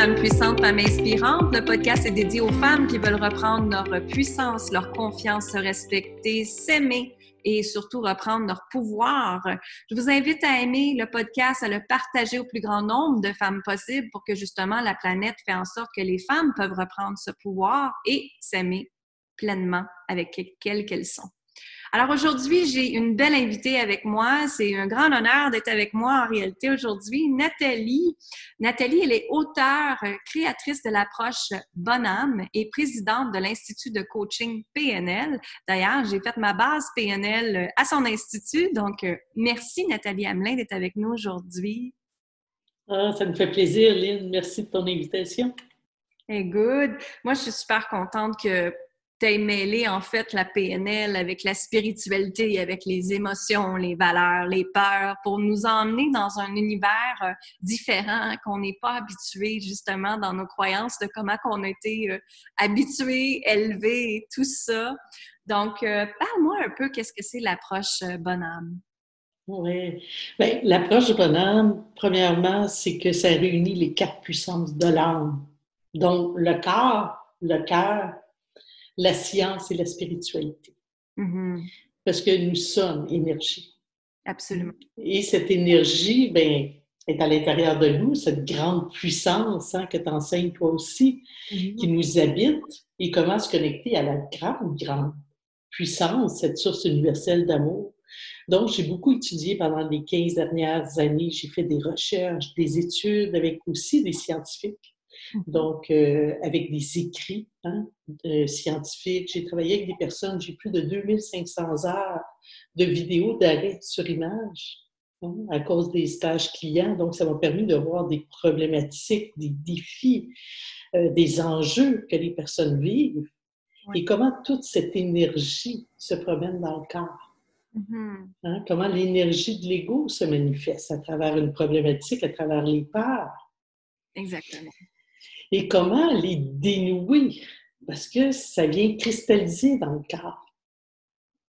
Femmes puissantes, Femmes inspirantes. Le podcast est dédié aux femmes qui veulent reprendre leur puissance, leur confiance, se respecter, s'aimer et surtout reprendre leur pouvoir. Je vous invite à aimer le podcast, à le partager au plus grand nombre de femmes possible pour que justement la planète fait en sorte que les femmes peuvent reprendre ce pouvoir et s'aimer pleinement avec quelles qu'elles sont. Alors aujourd'hui, j'ai une belle invitée avec moi. C'est un grand honneur d'être avec moi en réalité aujourd'hui. Nathalie. Nathalie, elle est auteure, créatrice de l'approche Bonhomme et présidente de l'Institut de coaching PNL. D'ailleurs, j'ai fait ma base PNL à son institut. Donc, euh, merci Nathalie Hamelin d'être avec nous aujourd'hui. Ah, ça me fait plaisir, Lynn. Merci de ton invitation. Hey, good. Moi, je suis super contente que t'as mêlé en fait la PNL avec la spiritualité, avec les émotions, les valeurs, les peurs, pour nous emmener dans un univers euh, différent qu'on n'est pas habitué justement dans nos croyances de comment qu'on a été euh, habitué, élevé tout ça. Donc, euh, parle-moi un peu qu'est-ce que c'est l'approche bonhomme? Oui. Bien, l'approche bonhomme, premièrement, c'est que ça réunit les quatre puissances de l'âme. Donc, le corps, le cœur, la science et la spiritualité. Mm-hmm. Parce que nous sommes énergie. Absolument. Et cette énergie, ben, est à l'intérieur de nous, cette grande puissance hein, que tu enseignes toi aussi, mm-hmm. qui nous habite, et comment se connecter à la grande, grande puissance, cette source universelle d'amour. Donc, j'ai beaucoup étudié pendant les 15 dernières années. J'ai fait des recherches, des études avec aussi des scientifiques. Donc, euh, avec des écrits hein, scientifiques, j'ai travaillé avec des personnes, j'ai plus de 2500 heures de vidéos d'arrêt sur image hein, à cause des stages clients. Donc, ça m'a permis de voir des problématiques, des défis, euh, des enjeux que les personnes vivent et comment toute cette énergie se promène dans le corps. Mhm. Hein, comment l'énergie de l'ego se manifeste à travers une problématique, à travers les peurs. Exactement et comment les dénouer, parce que ça vient cristalliser dans le corps.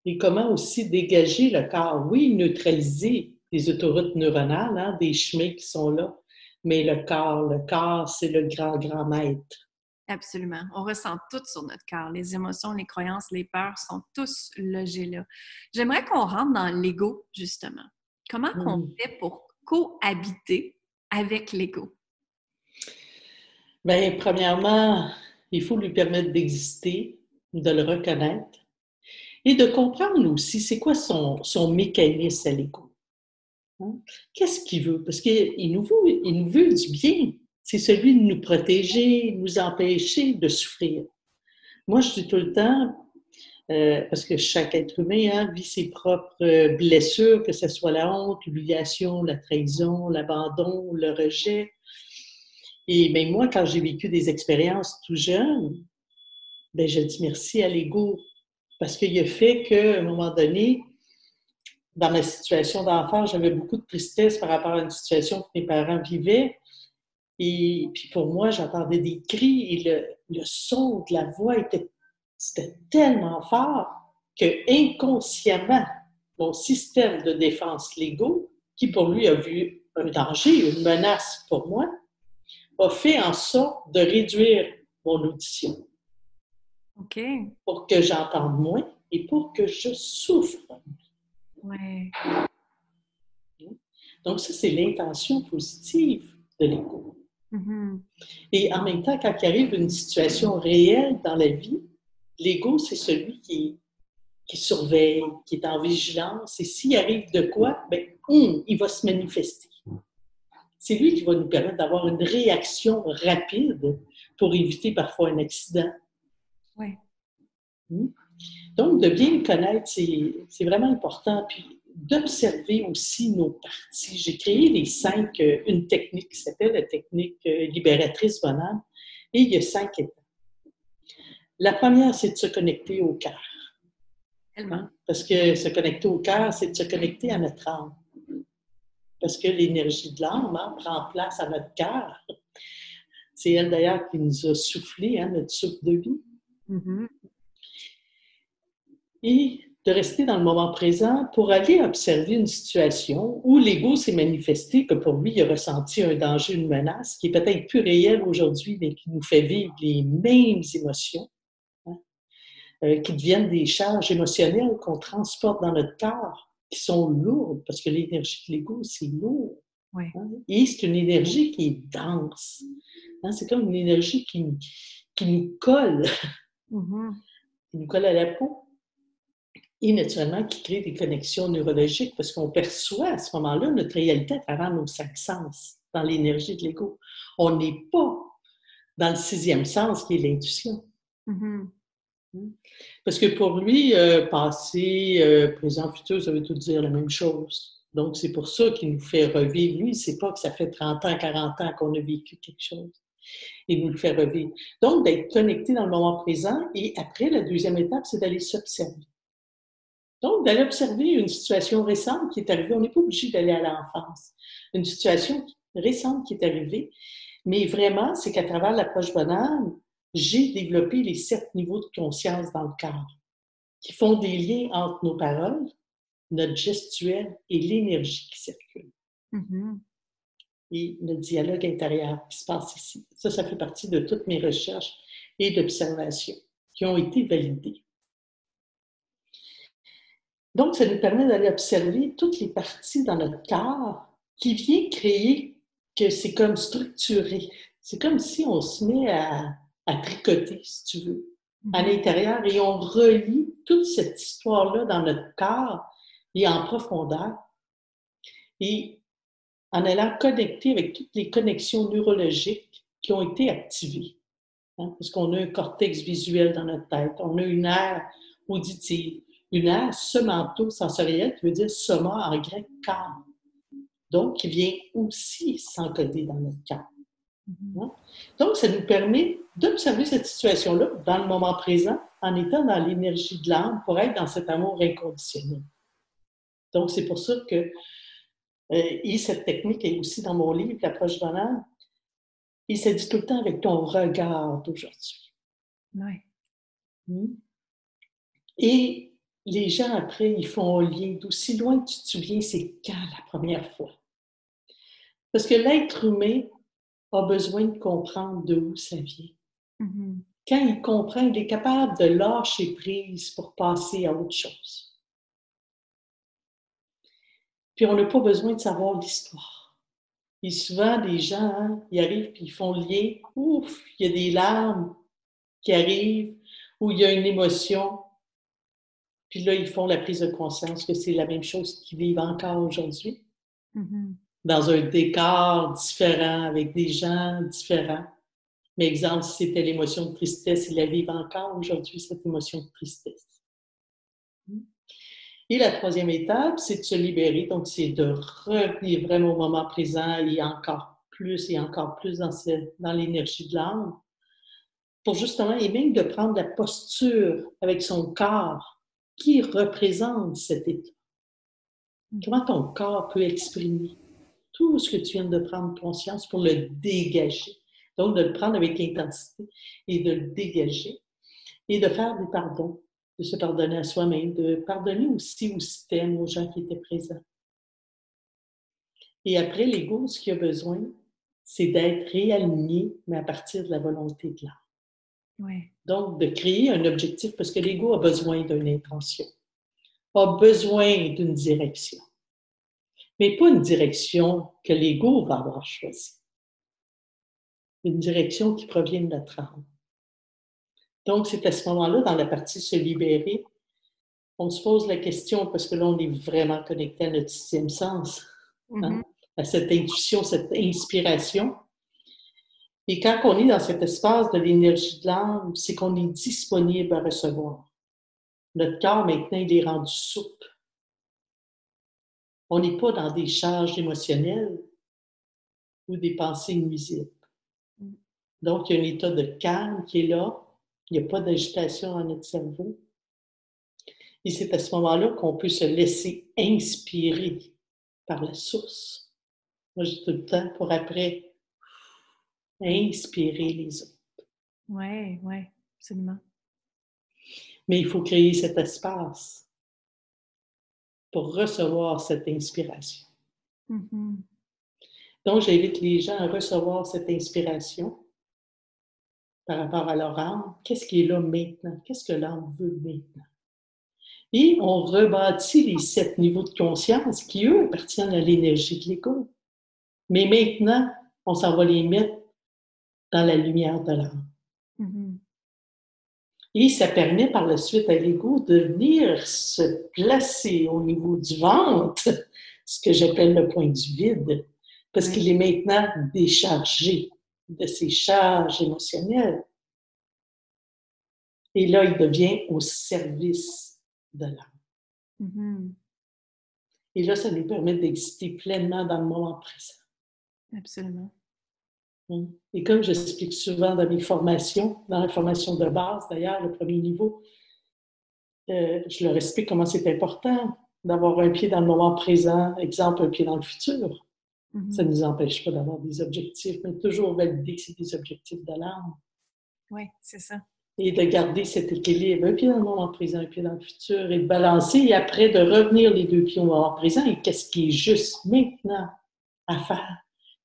Et comment aussi dégager le corps? Oui, neutraliser les autoroutes neuronales, hein, des chemins qui sont là, mais le corps, le corps, c'est le grand, grand maître. Absolument. On ressent tout sur notre corps. Les émotions, les croyances, les peurs sont tous logés là. J'aimerais qu'on rentre dans l'ego, justement. Comment on hmm. fait pour cohabiter avec l'ego? Bien, premièrement, il faut lui permettre d'exister, de le reconnaître et de comprendre aussi c'est quoi son, mécanisme à l'ego. Hein? Qu'est-ce qu'il veut? Parce qu'il nous, veut, il nous veut du bien. C'est celui de nous protéger, nous empêcher de souffrir. Moi, je dis tout le temps, euh, parce que chaque être humain hein, vit ses propres blessures, que ce soit la honte, l'humiliation, la trahison, l'abandon, le rejet. Et ben, moi, quand j'ai vécu des expériences tout jeune, ben, je dis merci à l'ego parce qu'il a fait qu'à un moment donné, dans ma situation d'enfant, j'avais beaucoup de tristesse par rapport à une situation que mes parents vivaient. Et puis pour moi, j'entendais des cris et le, le, son de la voix était, c'était tellement fort que inconsciemment, mon système de défense l'ego, qui pour lui a vu un danger, une menace pour moi, a fait en sorte de réduire mon audition. OK. Pour que j'entende moins et pour que je souffre. Ouais. Donc, ça, c'est l'intention positive de l'ego. Mm-hmm. Et en même temps, quand il arrive une situation réelle dans la vie, l'ego, c'est celui qui, qui surveille, qui est en vigilance. Et s'il arrive de quoi, ben, hum, il va se manifester c'est lui qui va nous permettre d'avoir une réaction rapide pour éviter parfois un accident. Oui. Hmm? Donc, de bien le connaître, c'est vraiment important. Puis, d'observer aussi nos parties. J'ai créé les cinq, euh, une technique qui s'appelle la technique euh, libératrice bonheur, et il y a cinq étapes. La première, c'est de se connecter au cœur. Hein? Parce que se connecter au cœur, c'est de se connecter à notre âme parce que l'énergie de l'âme hein, prend place à notre cœur. C'est elle d'ailleurs qui nous a soufflé hein, notre souffle de vie. Mm-hmm. Et de rester dans le moment présent pour aller observer une situation où l'ego s'est manifesté que pour lui, il a ressenti un danger, une menace qui est peut-être plus réelle aujourd'hui, mais qui nous fait vivre les mêmes émotions, hein, euh, qui deviennent des charges émotionnelles qu'on transporte dans notre corps, qui sont lourdes, parce que l'énergie de l'ego, c'est lourd. Hein. Et c'est une énergie qui est dense. Hein. C'est comme une énergie qui, qui nous colle, mm-hmm. qui nous colle à la peau et naturellement qui crée des connexions neurologiques parce qu'on perçoit à ce moment-là notre réalité à travers nos cinq sens, dans l'énergie de l'ego. On n'est pas dans le sixième sens qui est l'intuition. Mm-hmm. Hmm? Parce que pour lui, euh, passé, euh, présent, futur, ça veut tout dire la même chose. Donc, c'est pour ça qu'il nous fait revivre. Lui, c'est pas que ça fait 30 ans, 40 ans qu'on a vécu quelque chose. Il nous le fait revivre. Donc, d'être connecté dans le moment présent. Et après, la deuxième étape, c'est d'aller s'observer. Donc, d'aller observer une situation récente qui est arrivée, on n'est pas obligé d'aller à l'enfance. Une situation récente qui est arrivée, mais vraiment, c'est qu'à travers l'approche banale, j'ai développé les sept niveaux de conscience dans le corps qui font des liens entre nos paroles, notre gestuelle et l'énergie qui circule. Mm-hmm. Et le dialogue intérieur qui se passe ici. Ça, ça fait partie de toutes mes recherches et d'observations qui ont été validées. Donc, ça nous permet d'aller observer toutes les parties dans notre corps qui viennent créer que c'est comme structuré. C'est comme si on se met à, tricoter, si tu veux, à mm-hmm. l'intérieur et on relie toute cette histoire-là dans notre corps et en profondeur. Et en allant connecter avec toutes les connexions neurologiques qui ont été activées. Hein, parce qu'on a un cortex visuel dans notre tête, on a une aire auditive, une aire semanto-sensorielle qui veut dire soma en grec corps. Donc, qui vient aussi s'encoder dans notre corps. Mm-hmm. Hein? Donc, ça nous permet d'observer cette situation-là dans le moment présent en étant dans l'énergie de l'âme pour être dans cet amour inconditionnel. Donc, c'est pour ça que, euh, et cette technique est aussi dans mon livre, L'approche de l'âme, et ça dit tout le temps avec ton regard d'aujourd'hui. Oui. Hmm? Et les gens, après, ils font un lien d'aussi loin que tu te souviens, c'est quand la première fois? Parce que l'être humain a besoin de comprendre de où ça vient. Mm-hmm. Quand il comprend, il est capable de lâcher prise pour passer à autre chose. Puis on n'a pas besoin de savoir l'histoire. Et souvent, des gens, hein, ils arrivent puis ils font le lien. Ouf, il y a des larmes qui arrivent, ou il y a une émotion, puis là, ils font la prise de conscience que c'est la même chose qu'ils vivent encore aujourd'hui. Mm-hmm. Dans un décor différent, avec des gens différents. Mais exemple, si c'était l'émotion de tristesse, ils la vivent encore aujourd'hui, cette émotion de tristesse. Et la troisième étape, c'est de se libérer. Donc, c'est de revenir vraiment au moment présent et encore plus et encore plus dans, dans l'énergie de l'âme. Pour justement, et même de prendre la posture avec son corps qui représente cet état. Comment ton corps peut exprimer tout ce que tu viens de prendre conscience pour le dégager. Donc, de le prendre avec intensité et de le dégager et de faire des pardons, de se pardonner à soi-même, de pardonner aussi au système, aux gens qui étaient présents. Et après, l'ego, ce qu'il a besoin, c'est d'être réaligné, mais à partir de la volonté de l'âme. Donc, de créer un objectif, parce que l'ego a besoin d'une intention, a besoin d'une direction. Mais pas une direction que l'ego va avoir choisie. Une direction qui provient de notre âme. Donc, c'est à ce moment-là, dans la partie se libérer, on se pose la question, parce que là, on est vraiment connecté à notre sixième sens, hein, mm-hmm. à cette intuition, cette inspiration. Et quand on est dans cet espace de l'énergie de l'âme, c'est qu'on est disponible à recevoir. Notre corps, maintenant, il est rendu souple. On n'est pas dans des charges émotionnelles ou des pensées nuisibles. Mm. Donc, il y a un état de calme qui est là. Il n'y a pas d'agitation dans notre cerveau. Et c'est à ce moment-là qu'on peut se laisser inspirer par la source. Moi, j'ai tout le temps pour après inspirer les autres. Oui, oui, absolument. Mais il faut créer cet espace. Pour recevoir cette inspiration. Mhm. Donc, j'invite les gens à recevoir cette inspiration par rapport à leur âme. Qu'est-ce qui est là maintenant? Qu'est-ce que l'âme veut maintenant? Et on rebâtit les sept niveaux de conscience qui, eux, appartiennent à l'énergie de l'ego. Mais maintenant, on s'en va les mettre dans la lumière de l'âme. Mhm. Et ça permet par la suite à l'ego de venir se placer au niveau du ventre, ce que j'appelle le point du vide, parce qu'il est maintenant déchargé de ses charges émotionnelles. Et là, il devient au service de l'âme. Mhm. Et là, ça nous permet d'exister pleinement dans le moment présent. Absolument. Et comme j'explique souvent dans mes formations, dans la formation de base d'ailleurs, le premier niveau, euh, je leur explique comment c'est important d'avoir un pied dans le moment présent, exemple, un pied dans le futur. Mhm. Ça ne nous empêche pas d'avoir des objectifs, mais toujours valider que c'est des objectifs de l'âme. Oui, c'est ça. Et de garder cet équilibre, un pied dans le moment présent, un pied dans le futur, et de balancer, et après de revenir les deux pieds au moment présent, et qu'est-ce qui est juste maintenant à faire?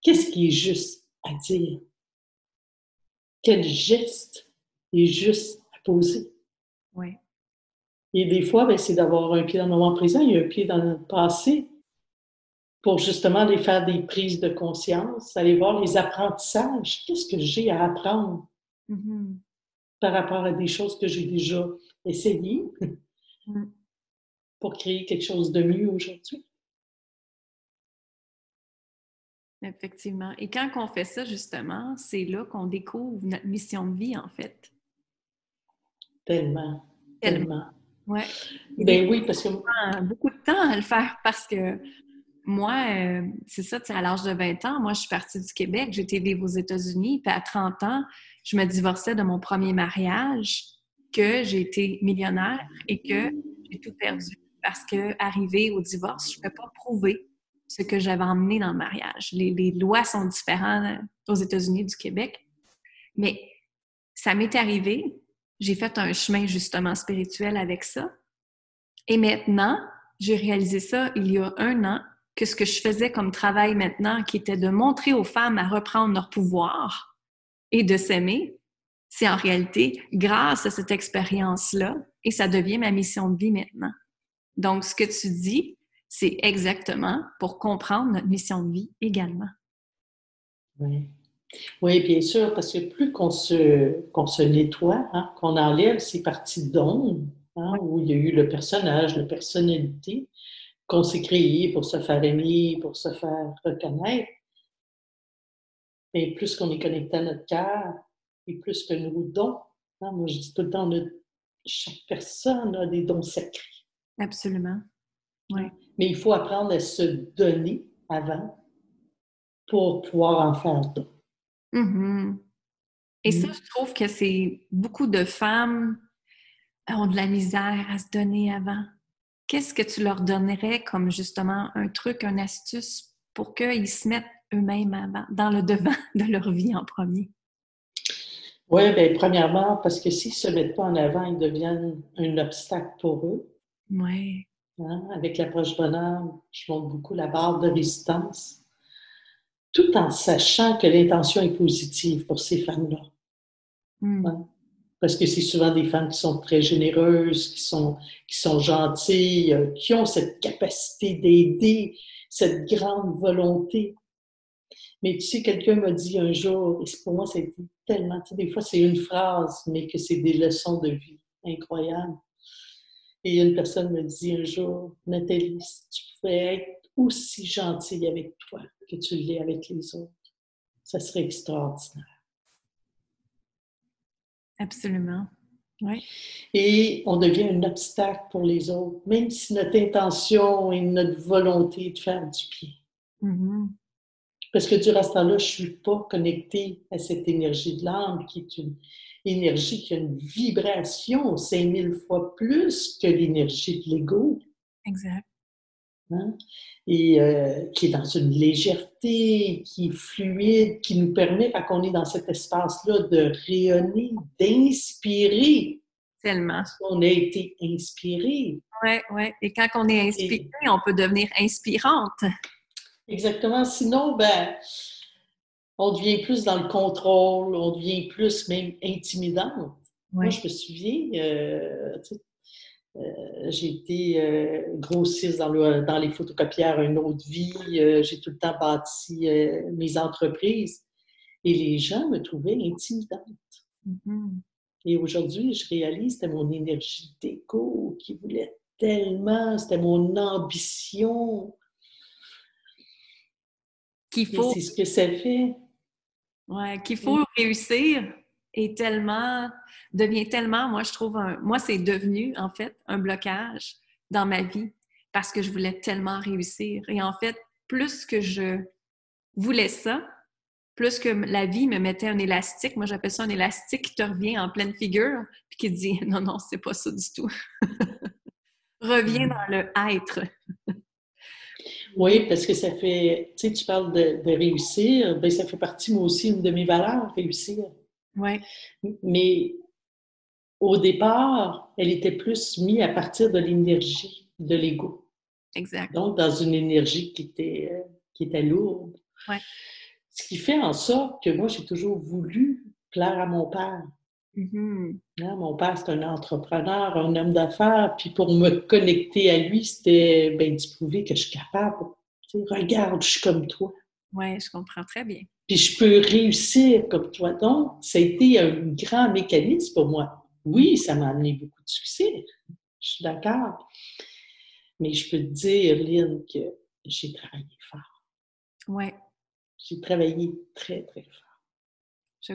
Qu'est-ce qui est juste à dire? Quel geste est juste à poser? Oui. Et des fois, ben, c'est d'avoir un pied dans le moment présent et un pied dans le passé pour justement aller faire des prises de conscience, aller voir les apprentissages. Qu'est-ce que j'ai à apprendre Mhm. par rapport à des choses que j'ai déjà essayées Mm. pour créer quelque chose de mieux aujourd'hui? Effectivement. Et quand on fait ça, justement, c'est là qu'on découvre notre mission de vie, en fait. Tellement, Tellement. Ouais. Ben oui, parce que prend beaucoup de temps à le faire parce que moi, euh, c'est ça, tu sais, à l'âge de 20 ans, moi, je suis partie du Québec, j'ai été vivre aux États-Unis, puis à 30 ans, je me divorçais de mon premier mariage, que j'ai été millionnaire et que j'ai tout perdu. Parce que, arrivé au divorce, je ne peux pas prouver ce que j'avais emmené dans le mariage. Les, lois sont différentes aux États-Unis du Québec. Mais ça m'est arrivé, j'ai fait un chemin justement spirituel avec ça. Et maintenant, j'ai réalisé ça il y a un an, que ce que je faisais comme travail maintenant, qui était de montrer aux femmes à reprendre leur pouvoir et de s'aimer, c'est en réalité grâce à cette expérience-là et ça devient ma mission de vie maintenant. Donc, ce que tu dis, c'est exactement pour comprendre notre mission de vie également. Oui. Oui, bien sûr, parce que plus qu'on se, qu'on se nettoie, hein, qu'on enlève ces parties d'ombre, hein, où il y a eu le personnage, la personnalité, qu'on s'est créé pour se faire aimer, pour se faire reconnaître, et plus qu'on est connecté à notre cœur, et plus que nos dons, hein, moi je dis tout le temps, chaque personne a des dons sacrés. Absolument. Mais il faut apprendre à se donner avant pour pouvoir en faire d'autres. Mhm. Et ça, Mhm. je trouve que c'est beaucoup de femmes ont de la misère à se donner avant. Qu'est-ce que tu leur donnerais comme justement un truc, une astuce pour qu'ils se mettent eux-mêmes avant, dans le devant de leur vie en premier? Oui, bien, premièrement, parce que s'ils ne se mettent pas en avant, ils deviennent un obstacle pour eux. Oui. Hein. Avec l'approche bonheur, je montre beaucoup la barre de résistance, tout en sachant que l'intention est positive pour ces femmes-là. Mm. Ouais. Parce que c'est souvent des femmes qui sont très généreuses, qui sont, qui sont gentilles, euh, qui ont cette capacité d'aider, cette grande volonté. Mais tu sais, quelqu'un m'a dit un jour, et pour moi, ça a été tellement, tu sais, des fois, c'est une phrase, mais que c'est des leçons de vie incroyables. Et une personne me dit un jour, Nathalie, si tu pouvais être aussi gentille avec toi que tu l'es avec les autres, ça serait extraordinaire. Absolument. Oui. Et on devient un obstacle pour les autres, même si notre intention et notre volonté est de faire du bien. Mhm. Parce que durant ce temps-là, je ne suis pas connectée à cette énergie de l'âme qui est une énergie qui a une vibration 5000 fois plus que l'énergie de l'ego. Exact. hein, Et euh, qui est dans une légèreté, qui est fluide, qui nous permet, quand on est dans cet espace-là, de rayonner, d'inspirer. tellement. On a été inspiré. Oui, oui. Et quand on est inspiré, on peut devenir inspirante. Exactement. Sinon, ben, on devient plus dans le contrôle, on devient plus même intimidante. Moi, je me souviens, euh, euh, j'ai été euh, grossiste dans, dans, les photocopières une autre vie. j'ai tout le temps bâti mes entreprises. Et les gens me trouvaient intimidante. Mm-hmm. Et aujourd'hui, je réalise que c'était mon énergie d'écho qui voulait tellement, c'était mon ambition. Qu'il faut. C'est ce que ça fait. Ouais, qu'il faut réussir est tellement, devient tellement, moi je trouve, moi c'est devenu en fait un blocage dans ma vie parce que je voulais tellement réussir. Et en fait, plus que je voulais ça, plus que la vie me mettait un élastique, moi j'appelle ça un élastique qui te revient en pleine figure, puis qui te dit non, non, c'est pas ça du tout. Reviens mm. dans le être. Oui, parce que ça fait, tu sais, tu parles de, réussir, bien, ça fait partie, moi aussi, une de mes valeurs, réussir. Oui. Mais au départ, elle était plus mise à partir de l'énergie de l'ego. Exact. Donc, dans une énergie qui était, euh, qui était lourde. Ouais. Ce qui fait en sorte que moi, j'ai toujours voulu plaire à mon père. Mm-hmm. Hein, mon père, c'est un entrepreneur, un homme d'affaires, puis pour me connecter à lui, c'était ben, d'y prouver que je suis capable. regarde, je suis comme toi. Oui, je comprends très bien. Puis je peux réussir comme toi. Donc, ça a été un grand mécanisme pour moi. Oui, ça m'a amené beaucoup de succès. Je suis d'accord. Mais je peux te dire, Lynn, que j'ai travaillé fort. Oui. J'ai travaillé très, très fort.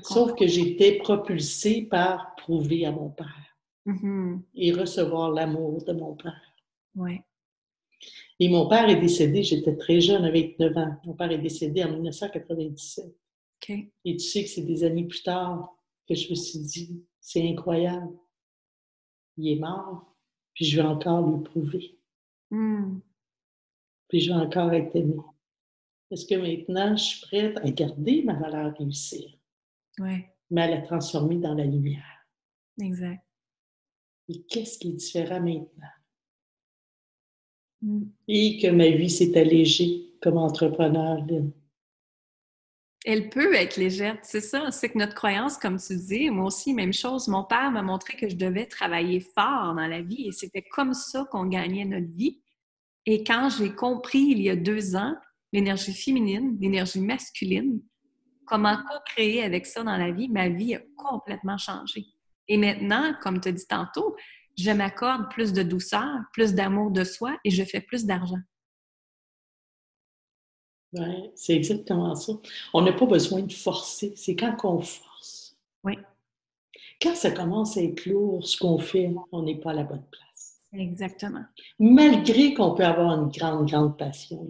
Sauf que j'étais propulsée par prouver à mon père mm-hmm. et recevoir l'amour de mon père. Oui. Et mon père est décédé, j'étais très jeune, avec 9 ans. Mon père est décédé en 1997. Et tu sais que c'est des années plus tard que je me suis dit, c'est incroyable. Il est mort, puis je vais encore lui prouver. Hmm. Puis je vais encore être aimée. Parce que maintenant, je suis prête à garder ma valeur réussir? Oui. Mais à la transformer dans la lumière. Exact. Et qu'est-ce qui est différent maintenant? Hmm. Et que ma vie s'est allégée comme entrepreneur, Elle peut être légère, c'est ça. C'est que notre croyance, comme tu dis, moi aussi, même chose. Mon père m'a montré que je devais travailler fort dans la vie et c'était comme ça qu'on gagnait notre vie. Et quand j'ai compris il y a deux ans l'énergie féminine, l'énergie masculine, comment co-créer avec ça dans la vie, ma vie a complètement changé. Et maintenant, comme tu as dit tantôt, je m'accorde plus de douceur, plus d'amour de soi et je fais plus d'argent. Oui, c'est exactement ça. On n'a pas besoin de forcer, c'est quand on force. Oui. Quand ça commence à être lourd, ce qu'on fait, on n'est pas à la bonne place. Exactement. Malgré qu'on peut avoir une grande, grande passion.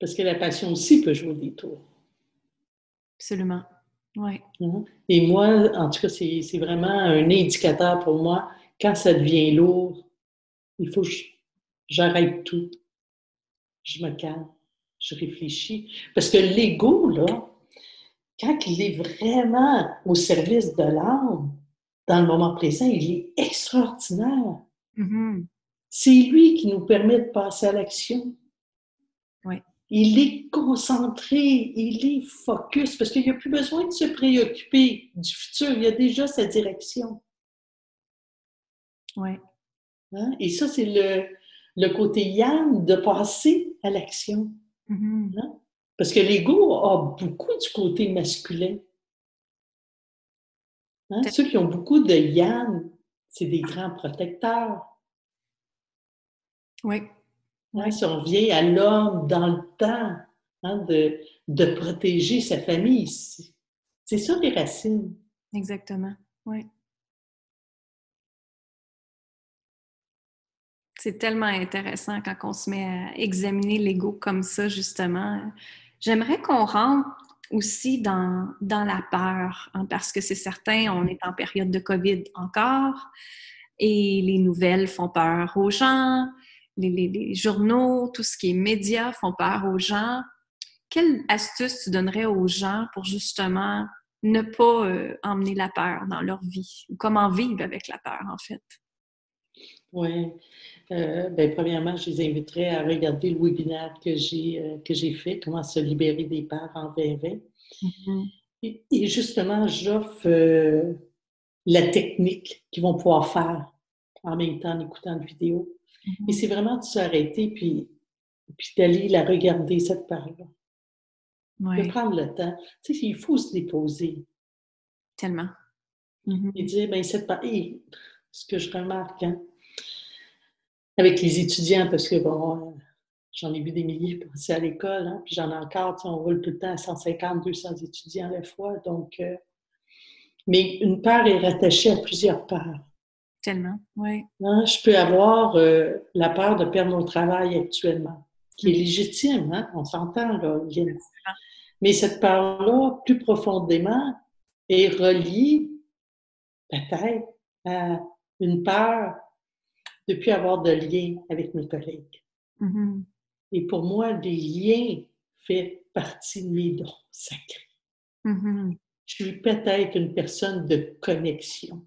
Parce que la passion aussi peut jouer des tours. Absolument. Oui. Hein? Et moi, en tout cas, c'est vraiment un indicateur pour moi. Quand ça devient lourd, il faut que j'arrête tout. Je me calme, je réfléchis. Parce que l'ego, là, quand il est vraiment au service de l'âme, dans le moment présent, il est extraordinaire. Mm-hmm. C'est lui qui nous permet de passer à l'action. Oui. Il est concentré, il est focus, parce qu'il n'y a plus besoin de se préoccuper du futur, il y a déjà sa direction. Oui. Hein? Et ça, c'est le, le, côté yang de passer à l'action. Mm-hmm. Hein? Parce que l'ego a beaucoup du côté masculin. Hein? Ceux qui ont beaucoup de yang, c'est des grands protecteurs. Oui. Ouais, si on vient à l'homme dans le temps, hein, de, de, protéger sa famille, c'est ça les racines. Exactement, oui. C'est tellement intéressant quand on se met à examiner l'ego comme ça, justement. J'aimerais qu'on rentre aussi dans, dans la peur, hein, parce que c'est certain, on est en période de COVID encore et les nouvelles font peur aux gens les, journaux, tout ce qui est médias font peur aux gens. Quelle astuce tu donnerais aux gens pour justement ne pas euh, emmener la peur dans leur vie? Ou comment vivre avec la peur, en fait? Oui. Euh, ben, premièrement, je les inviterais à regarder le webinaire que j'ai euh, que j'ai fait, Comment se libérer des peurs en 2020. Mm-hmm. et, justement, j'offre la technique qu'ils vont pouvoir faire en même temps en écoutant la vidéo. Mm-hmm. Et c'est vraiment de s'arrêter puis, puis d'aller la regarder, cette peur-là. De prendre le temps. Tu sais, il faut se déposer. Tellement. Mm-hmm. Et dire, ben, cette peur, ce que je remarque, hein, avec les étudiants, parce que bon, j'en ai vu des milliers passer à l'école, hein, puis j'en ai encore, on roule tout le temps à 150, 200 étudiants à la fois. Donc, euh, mais une part est rattachée à plusieurs parts. Tellement, oui. Hein, je peux avoir euh, la peur de perdre mon travail actuellement, qui est légitime, hein? on s'entend là, Mais cette peur-là, plus profondément, est reliée peut-être à une peur de plus avoir de lien avec mes collègues. Mm-hmm. Et pour moi, les liens font partie de mes dons sacrés. Mm-hmm. Je suis peut-être une personne de connexion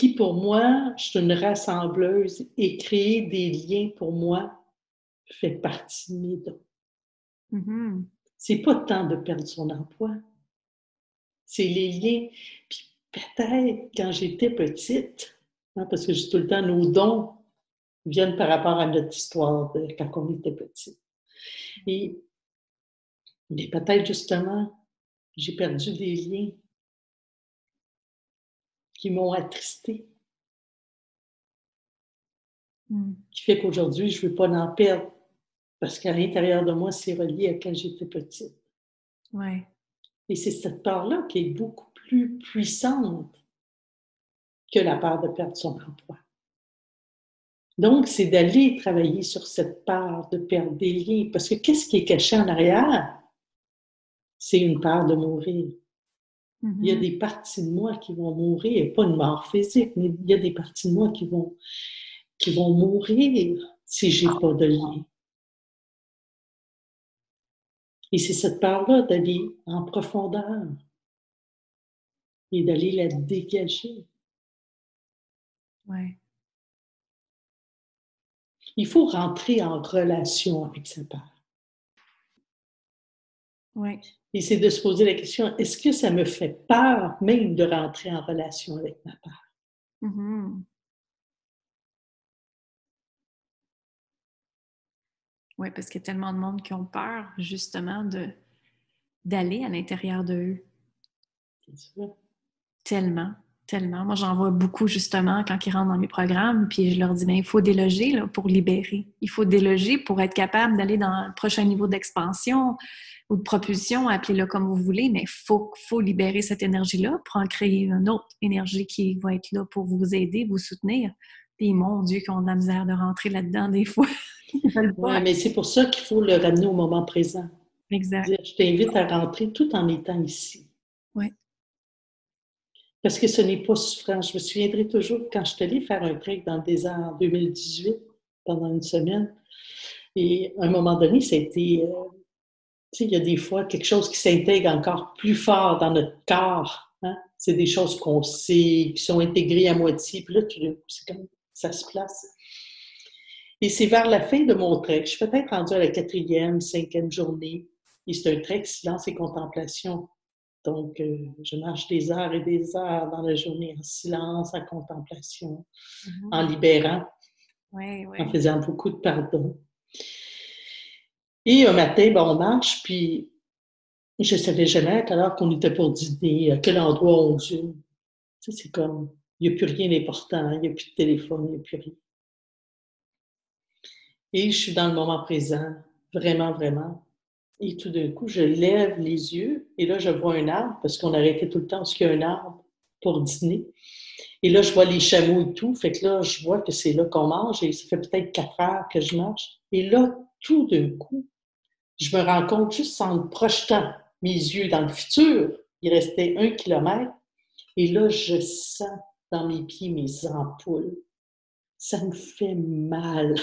qui pour moi, je suis une rassembleuse et créer des liens pour moi fait partie de mes dons. Mm-hmm. C'est pas le temps de perdre son emploi. C'est les liens. Puis peut-être quand j'étais petite, hein, parce que tout le temps, nos dons viennent par rapport à notre histoire de quand on était petit. Et mais peut-être justement, j'ai perdu des liens qui m'ont attristé. Hmm. Qui fait qu'aujourd'hui, je ne veux pas en perdre parce qu'à l'intérieur de moi, c'est relié à quand j'étais petite. Ouais. Et c'est cette part-là qui est beaucoup plus puissante que la part de perdre son emploi. Donc, c'est d'aller travailler sur cette part de perdre des liens. Parce que qu'est-ce qui est caché en arrière? C'est une part de mourir. Il y a mm-hmm. des parties de moi qui vont mourir, pas une mort physique, mais il y a des parties de moi qui vont, qui vont mourir si j'ai pas de lien. Et c'est cette part-là d'aller en profondeur et d'aller la dégager. Ouais. Il faut rentrer en relation avec sa part. Ouais. Et c'est de se poser la question, est-ce que ça me fait peur même de rentrer en relation avec ma part? Mm-hmm. Oui, parce qu'il y a tellement de monde qui ont peur, justement, de d'aller à l'intérieur d'eux. Tellement, tellement. Moi, j'en vois beaucoup, justement, quand ils rentrent dans mes programmes, puis je leur dis, bien, il faut déloger là, pour libérer. Il faut déloger pour être capable d'aller dans le prochain niveau d'expansion, ou de propulsion, appelez-le comme vous voulez, mais il faut, faut libérer cette énergie-là pour en créer une autre énergie qui va être là pour vous aider, vous soutenir. Puis mon Dieu, qu'on a de la misère de rentrer là-dedans des fois. oui, mais c'est pour ça qu'il faut le ramener au moment présent. Exact. Je t'invite à rentrer tout en étant ici. Oui. Parce que ce n'est pas souffrant. Je me souviendrai toujours quand je suis allée faire un trek dans le désert en 2018, pendant une semaine. Et à un moment donné, ça a été euh, il y a des fois quelque chose qui s'intègre encore plus fort dans notre corps. Hein. C'est des choses qu'on sait, qui sont intégrées à moitié, puis là, c'est comme ça se place. Et c'est vers la fin de mon trek, je suis peut-être rendue à la quatrième, cinquième journée, et c'est un trek silence et contemplation. Donc, euh, je marche des heures et des heures dans la journée en silence, en contemplation, mm-hmm. en libérant, en faisant beaucoup de pardon. Et un matin, ben, on marche, puis je savais jamais à quelle heure qu'on était pour dîner, à quel endroit on dîne. Tu sais, c'est comme, il n'y a plus rien d'important, il n'y a plus de téléphone, il n'y a plus rien. Et je suis dans le moment présent, vraiment, vraiment. Et tout d'un coup, je lève les yeux et là, je vois un arbre, parce qu'on arrêtait tout le temps parce qu'il y a un arbre pour dîner. Et là, je vois les chameaux et tout. Fait que là, je vois que c'est là qu'on mange et ça fait peut-être quatre heures que je marche. Et là, tout d'un coup, je me rends compte juste en projetant mes yeux dans le futur, il restait un kilomètre, et là, je sens dans mes pieds mes ampoules. Ça me fait mal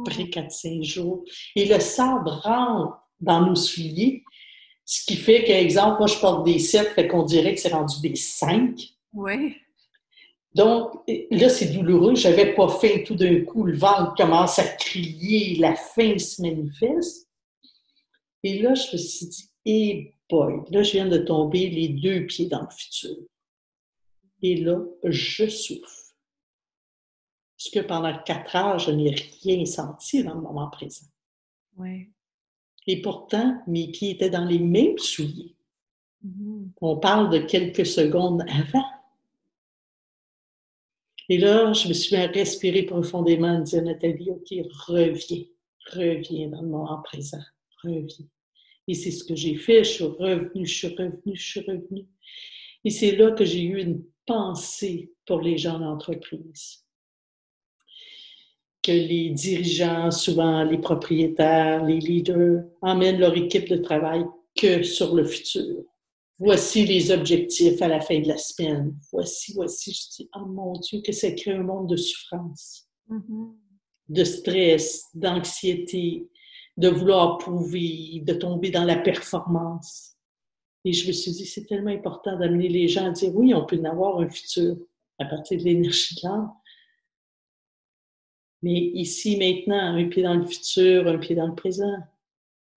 après 4-5 jours. Et le sable rentre dans nos souliers. Ce qui fait qu'exemple, moi, je porte des 7, fait qu'on dirait que c'est rendu des 5. Oui. Donc, là, c'est douloureux. Je n'avais pas faim tout d'un coup. Le ventre commence à crier, la faim se manifeste. Et là, je me suis dit, eh boy, là, je viens de tomber les deux pieds dans le futur. Et là, je souffre. Parce que pendant quatre heures, je n'ai rien senti dans le moment présent. Oui. Et pourtant, mes pieds étaient dans les mêmes souliers. Mm-hmm. On parle de quelques secondes avant. Et là, je me suis mis à respirer profondément, dire Nathalie, OK, reviens, reviens dans le moment présent, reviens. Et c'est ce que j'ai fait. Je suis revenue, je suis revenue, je suis revenue. Et c'est là que j'ai eu une pensée pour les gens d'entreprise. Que les dirigeants, souvent les propriétaires, les leaders, emmènent leur équipe de travail que sur le futur. Voici les objectifs à la fin de la semaine. Voici, voici. Je dis, oh mon Dieu, que ça crée un monde de souffrance, Mm-hmm. de stress, d'anxiété, de vouloir prouver, de tomber dans la performance. Et je me suis dit, c'est tellement important d'amener les gens à dire, oui, on peut en avoir un futur à partir de l'énergie de l'âme. Mais ici, maintenant, un pied dans le futur, un pied dans le présent.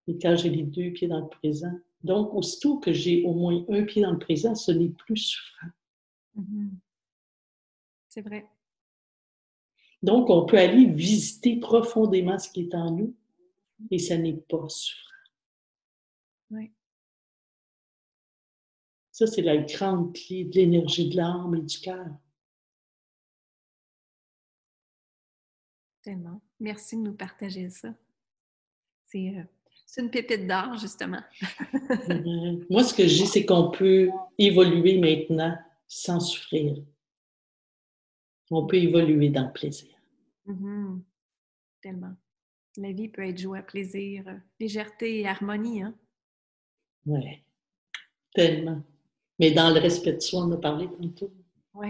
Et quand j'ai les deux pieds dans le présent, donc aussitôt que j'ai au moins un pied dans le présent, ce n'est plus souffrant. Mm-hmm. C'est vrai. Donc, on peut aller visiter profondément ce qui est en nous et ça n'est pas souffrant. Oui. Ça, c'est la grande clé de l'énergie de l'âme et du cœur. Tellement. Merci de nous partager ça. C'est euh, une pépite d'or, justement. Mhm. Moi, ce que je dis, c'est qu'on peut évoluer maintenant sans souffrir. On peut évoluer dans le plaisir. Mhm. Tellement. La vie peut être joie, plaisir, euh, légèreté et harmonie. Hein? Oui, tellement. Mais dans le respect de soi, on a parlé tantôt. Oui.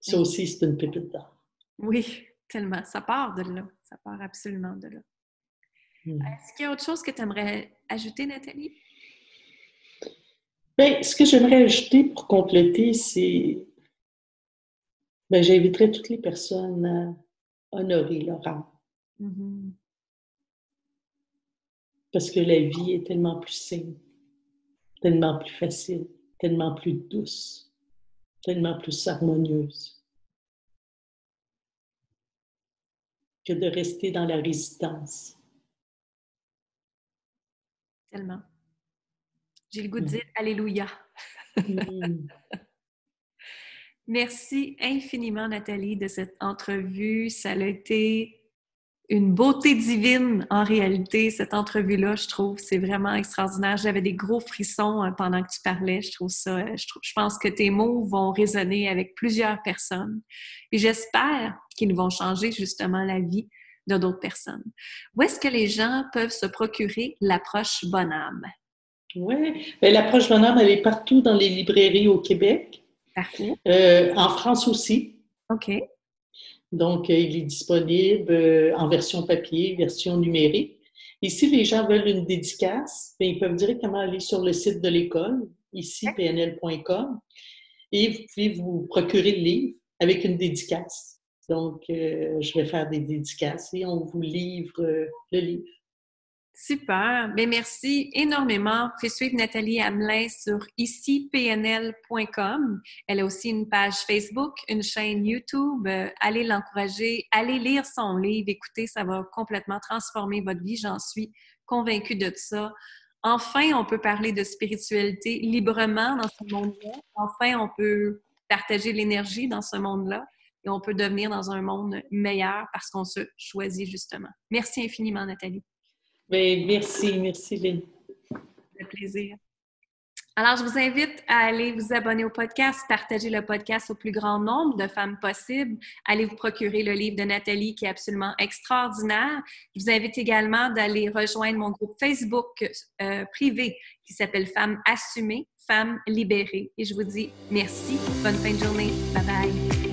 Ça aussi, c'est une pépite d'or. Oui, tellement. Ça part de là. Ça part absolument de là. Mm. Est-ce qu'il y a autre chose que tu aimerais ajouter, Nathalie? Bien, ce que j'aimerais ajouter pour compléter, c'est. Ben, j'inviterais toutes les personnes à honorer leur âme. Parce que la vie est tellement plus simple, tellement plus facile, tellement plus douce, tellement plus harmonieuse que de rester dans la résistance. Tellement. J'ai le goût de dire Alléluia. Mm. Merci infiniment, Nathalie, de cette entrevue. Ça a été une beauté divine en réalité, cette entrevue-là, je trouve. C'est vraiment extraordinaire. J'avais des gros frissons hein, pendant que tu parlais. Je trouve ça, euh, je, trouve- je pense que tes mots vont résonner avec plusieurs personnes. Et j'espère qu'ils vont changer justement la vie de d'autres personnes. Où est-ce que les gens peuvent se procurer l'approche bonne âme? Oui, ben, l'approche bonhomme, elle est partout dans les librairies au Québec, Parfait. euh, en France aussi. OK. Donc, euh, il est disponible euh, en version papier, version numérique. Et si les gens veulent une dédicace, ben, ils peuvent directement aller sur le site de l'école, ici, pnl.com, et vous pouvez vous procurer le livre avec une dédicace. Donc, euh, je vais faire des dédicaces et on vous livre euh, le livre. Super. Bien, merci énormément. Faites suivre Nathalie Hamelin sur icipnl.com. Elle a aussi une page Facebook, une chaîne YouTube. Euh, allez l'encourager, allez lire son livre. Écoutez, ça va complètement transformer votre vie. J'en suis convaincue de ça. Enfin, on peut parler de spiritualité librement dans ce monde-là. Enfin, on peut partager l'énergie dans ce monde-là et on peut devenir dans un monde meilleur parce qu'on se choisit justement. Merci infiniment, Nathalie. Ben, merci, merci Lynn. fait plaisir. Alors, je vous invite à aller vous abonner au podcast, partager le podcast au plus grand nombre de femmes possible. Allez vous procurer le livre de Nathalie qui est absolument extraordinaire. Je vous invite également d'aller rejoindre mon groupe Facebook euh, privé qui s'appelle Femmes assumées, Femmes libérées. Et je vous dis merci. Bonne fin de journée. Bye bye.